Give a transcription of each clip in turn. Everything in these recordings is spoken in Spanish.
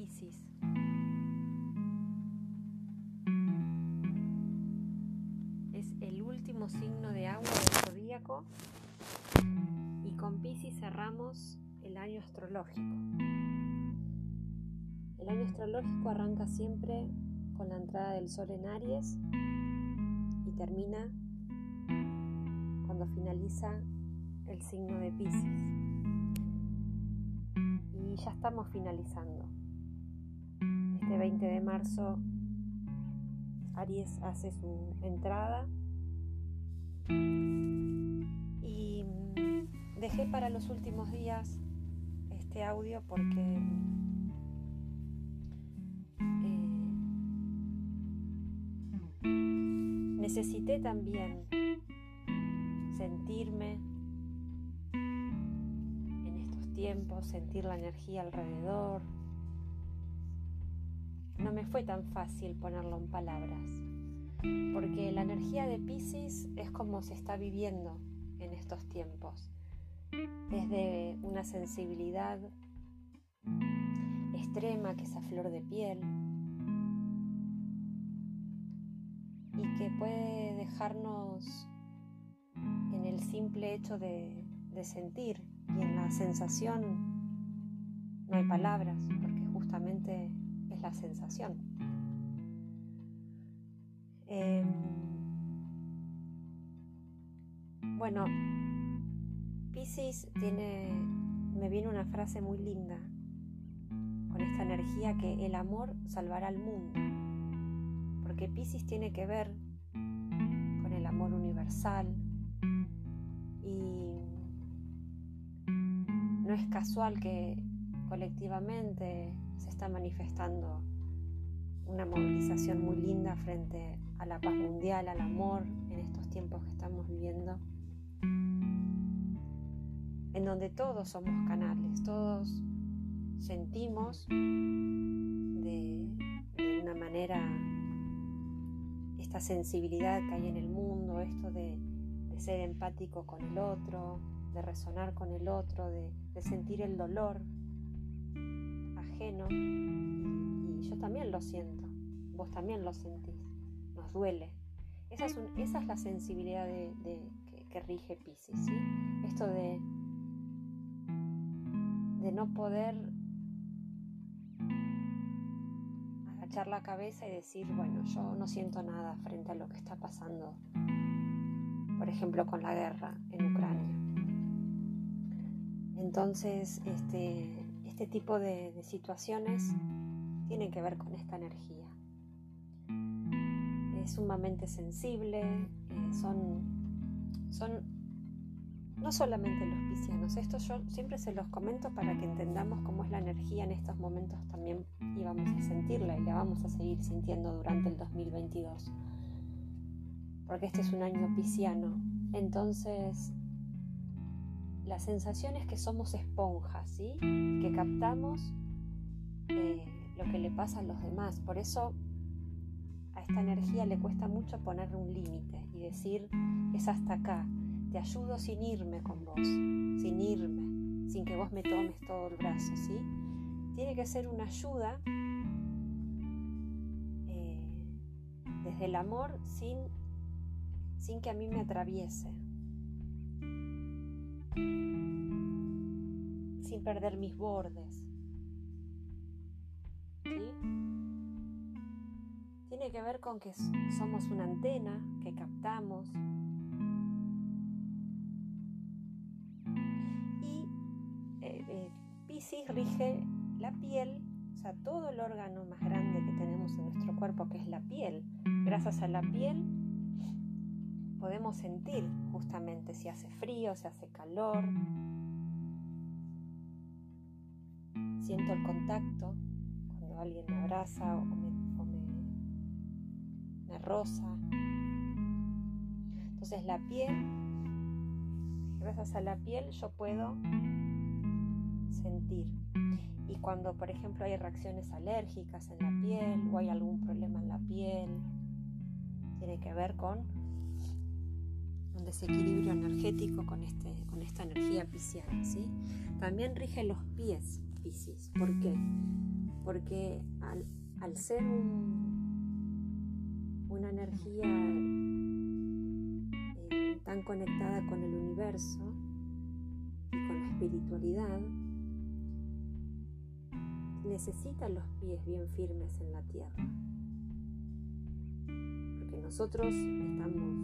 Piscis. Es el último signo de agua del zodíaco y con Piscis cerramos el año astrológico. El año astrológico arranca siempre con la entrada del sol en Aries y termina cuando finaliza el signo de Pisces. Y ya estamos finalizando. Este 20 de marzo Aries hace su entrada y dejé para los últimos días este audio porque necesité también sentirme en estos tiempos, sentir la energía alrededor. No me fue tan fácil ponerlo en palabras, porque la energía de Pisces es como se está viviendo en estos tiempos. Desde una sensibilidad extrema que es a flor de piel, que puede dejarnos en el simple hecho de, sentir y en la sensación no hay palabras, porque justamente la sensación. Em, bueno, Pisces tiene, me viene una frase muy linda con esta energía que el amor salvará al mundo, porque Pisces tiene que ver amor universal y no es casual que colectivamente se está manifestando una movilización muy linda frente a la paz mundial, al amor en estos tiempos que estamos viviendo, en donde todos somos canales, todos sentimos de, una manera esta sensibilidad que hay en el mundo, esto de, ser empático con el otro, de resonar con el otro, de, sentir el dolor Y, yo también lo siento, vos también lo sentís, nos duele. Esa es, esa es la sensibilidad de, que, rige Pisces, ¿sí? Esto de, de no poder echar la cabeza y decir, bueno, yo no siento nada frente a lo que está pasando, por ejemplo, con la guerra en Ucrania. Entonces, este, este tipo de, situaciones tienen que ver con esta energía. Es sumamente sensible, eh, son, son no solamente los piscianos, esto yo siempre se los comento para que entendamos cómo es la energía en estos momentos también y vamos a sentirla y la vamos a seguir sintiendo durante el 2022. Porque este es un año pisciano. Entonces, la sensación es que somos esponjas, ¿sí? Que captamos eh, lo que le pasa a los demás. Por eso a esta energía le cuesta mucho poner un límite y decir, es hasta acá te ayudo sin irme con vos, sin irme, sin que vos me tomes todo el brazo, ¿sí? Tiene que ser una ayuda eh, desde el amor sin, sin que a mí me atraviese, sin perder mis bordes. ¿sí? Tiene que ver con que somos una antena que captamos, rige la piel, o sea, todo el órgano más grande que tenemos en nuestro cuerpo, que es la piel. Gracias a la piel podemos sentir justamente si hace frío, si hace calor. Siento el contacto cuando alguien me abraza o me, me roza. Entonces la piel, gracias a la piel yo puedo sentir. Y cuando, por ejemplo, hay reacciones alérgicas en la piel o hay algún problema en la piel, tiene que ver con un desequilibrio energético con, este, con esta energía pisciana. ¿sí? También rige los pies. Pisces. ¿Por qué? Porque al, ser una energía eh, tan conectada con el universo y con la espiritualidad, necesita los pies bien firmes en la tierra. Porque nosotros estamos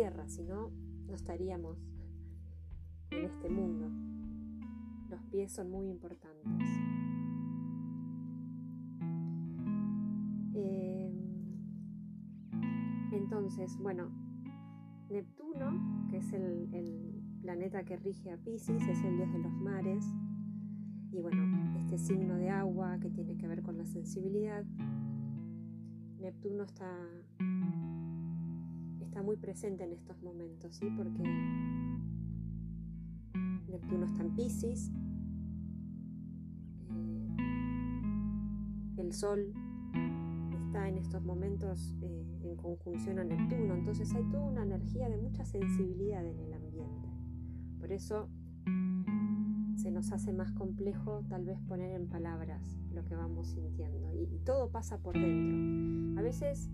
tierra, si no, no estaríamos en este mundo. Los pies son muy importantes. Em, entonces, bueno, Neptuno, que es el, el, planeta que rige a Pisces, es el dios de los mares. Y bueno, este signo de agua que tiene que ver con la sensibilidad. Neptuno está, está muy presente en estos momentos, ¿sí? Porque Neptuno está en Pisces, eh, el Sol está en estos momentos eh, en conjunción a Neptuno, entonces hay toda una energía de mucha sensibilidad en el ambiente. Por eso se nos hace más complejo tal vez poner en palabras lo que vamos sintiendo y, todo pasa por dentro. A veces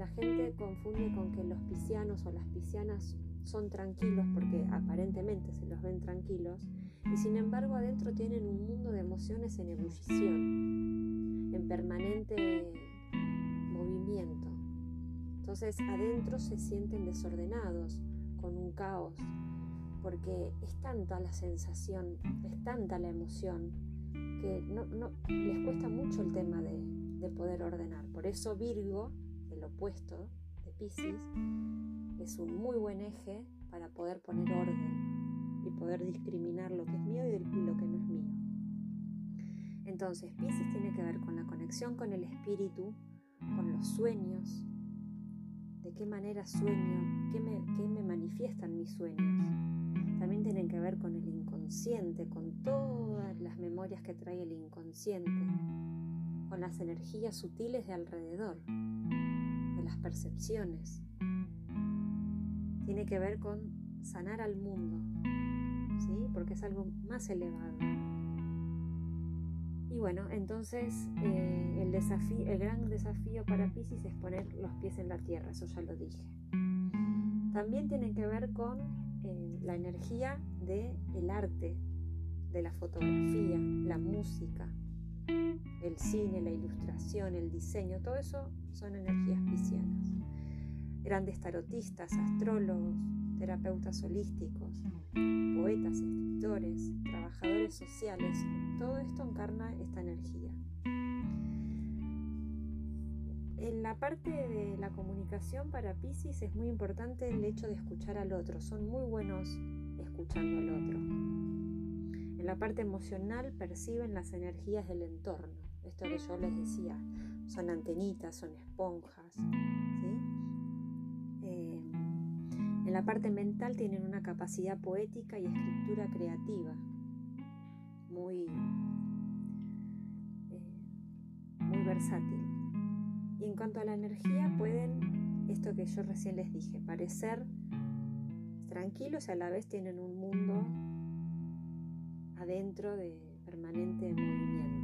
la gente confunde con que los piscianos o las piscianas son tranquilos porque aparentemente se los ven tranquilos y sin embargo adentro tienen un mundo de emociones en ebullición, en permanente movimiento. Entonces adentro se sienten desordenados, con un caos, porque es tanta la sensación, es tanta la emoción, que no, les cuesta mucho el tema de, de poder ordenar. Por eso Virgo, el opuesto de Pisces, es un muy buen eje para poder poner orden y poder discriminar lo que es mío y lo que no es mío. Entonces, Pisces tiene que ver con la conexión con el espíritu, con los sueños, de qué manera sueño, qué me, manifiestan mis sueños. También tienen que ver con el inconsciente, con todas las memorias que trae el inconsciente, con las energías sutiles de alrededor, de las percepciones tiene que ver con sanar al mundo, ¿sí? porque es algo más elevado. Y bueno, entonces eh, el, desafío, el gran desafío para Pisces es poner los pies en la tierra, eso ya lo dije. También tiene que ver con eh, la energía del el arte, de la fotografía, la música, el cine, la ilustración, el diseño, todo eso son energías piscianas grandes tarotistas, astrólogos, terapeutas holísticos, poetas, escritores, trabajadores sociales, todo esto encarna esta energía. En la parte de la comunicación para Pisces es muy importante el hecho de escuchar al otro, son muy buenos escuchando al otro. En la parte emocional perciben las energías del entorno, esto que yo les decía, son antenitas, son esponjas, En la parte mental tienen una capacidad poética y escritura creativa muy, eh, muy versátil. Y en cuanto a la energía, pueden, esto que yo recién les dije, parecer tranquilos y a la vez tienen un mundo adentro de permanente movimiento.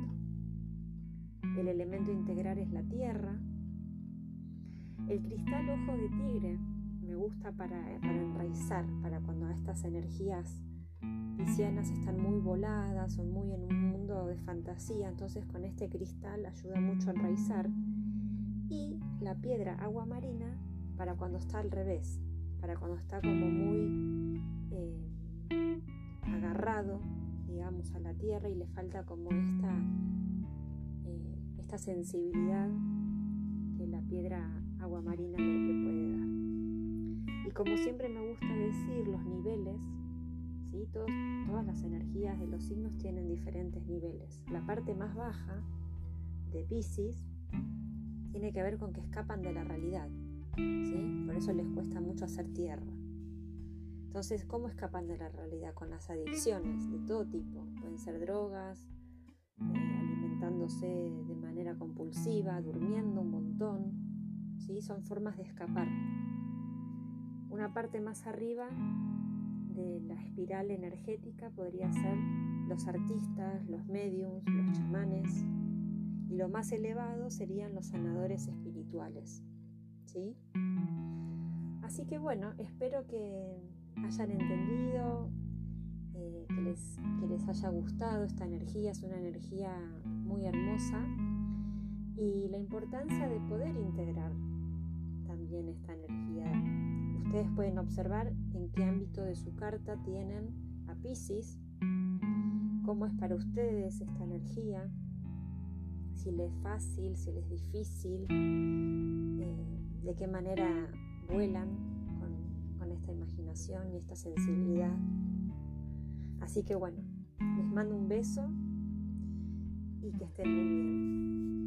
El elemento integral es la tierra. El cristal ojo de tigre me gusta para, enraizar, para cuando estas energías piscianas están muy voladas, son muy en un mundo de fantasía, entonces con este cristal ayuda mucho a enraizar. Y la piedra agua marina para cuando está al revés, para cuando está como muy eh, agarrado, digamos, a la tierra y le falta como esta, esta sensibilidad que la piedra agua marina le puede dar. Y como siempre me gusta decir, los niveles, ¿sí? todas las energías de los signos tienen diferentes niveles. La parte más baja de Pisces tiene que ver con que escapan de la realidad. ¿sí? Por eso les cuesta mucho hacer tierra. Entonces, ¿cómo escapan de la realidad? Con las adicciones de todo tipo. Pueden ser drogas, eh, de manera compulsiva, durmiendo un montón. ¿sí? Son formas de escapar. Una parte más arriba de la espiral energética podría ser los artistas, los mediums, los chamanes, y lo más elevado serían los sanadores espirituales. ¿sí? Así que bueno, espero que hayan entendido, eh, que, les, haya gustado esta energía, es una energía muy hermosa y la importancia de poder integrar también esta energía. Ustedes pueden observar en qué ámbito de su carta tienen a Pisces, cómo es para ustedes esta energía, si les es fácil, si les es difícil, eh, de qué manera vuelan con, esta imaginación y esta sensibilidad. Así que bueno, mando un beso y que estén muy bien.